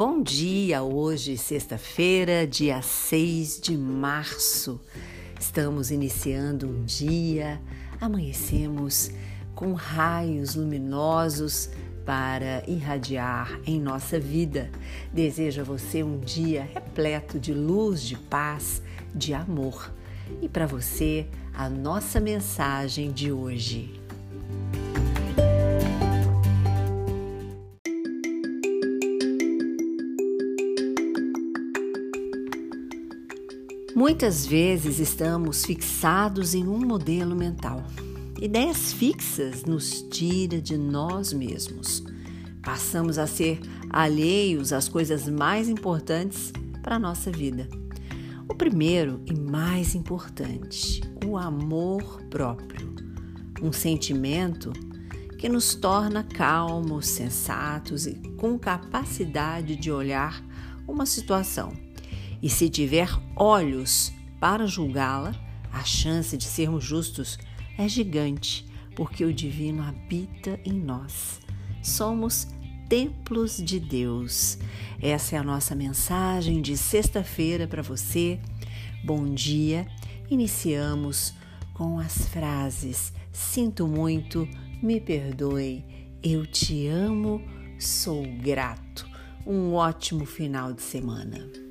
bom dia! Hoje, sexta-feira, dia 6 de março. Estamos iniciando um dia, amanhecemos com raios luminosos para irradiar em nossa vida. Desejo a você um dia repleto de luz, de paz, de amor. E para você, a nossa mensagem de hoje. Muitas vezes estamos fixados em um modelo mental. Ideias fixas nos tira de nós mesmos. Passamos a ser alheios às coisas mais importantes para a nossa vida. O primeiro e mais importante, o amor próprio. Um sentimento que nos torna calmos, sensatos e com capacidade de olhar uma situação e se tiver olhos para julgá-la, a chance de sermos justos é gigante, porque o divino habita em nós. Somos templos de Deus. Essa é a nossa mensagem de sexta-feira para você. Bom dia. Iniciamos com as frases: Sinto muito, me perdoe, eu te amo, sou grato. Um ótimo final de semana.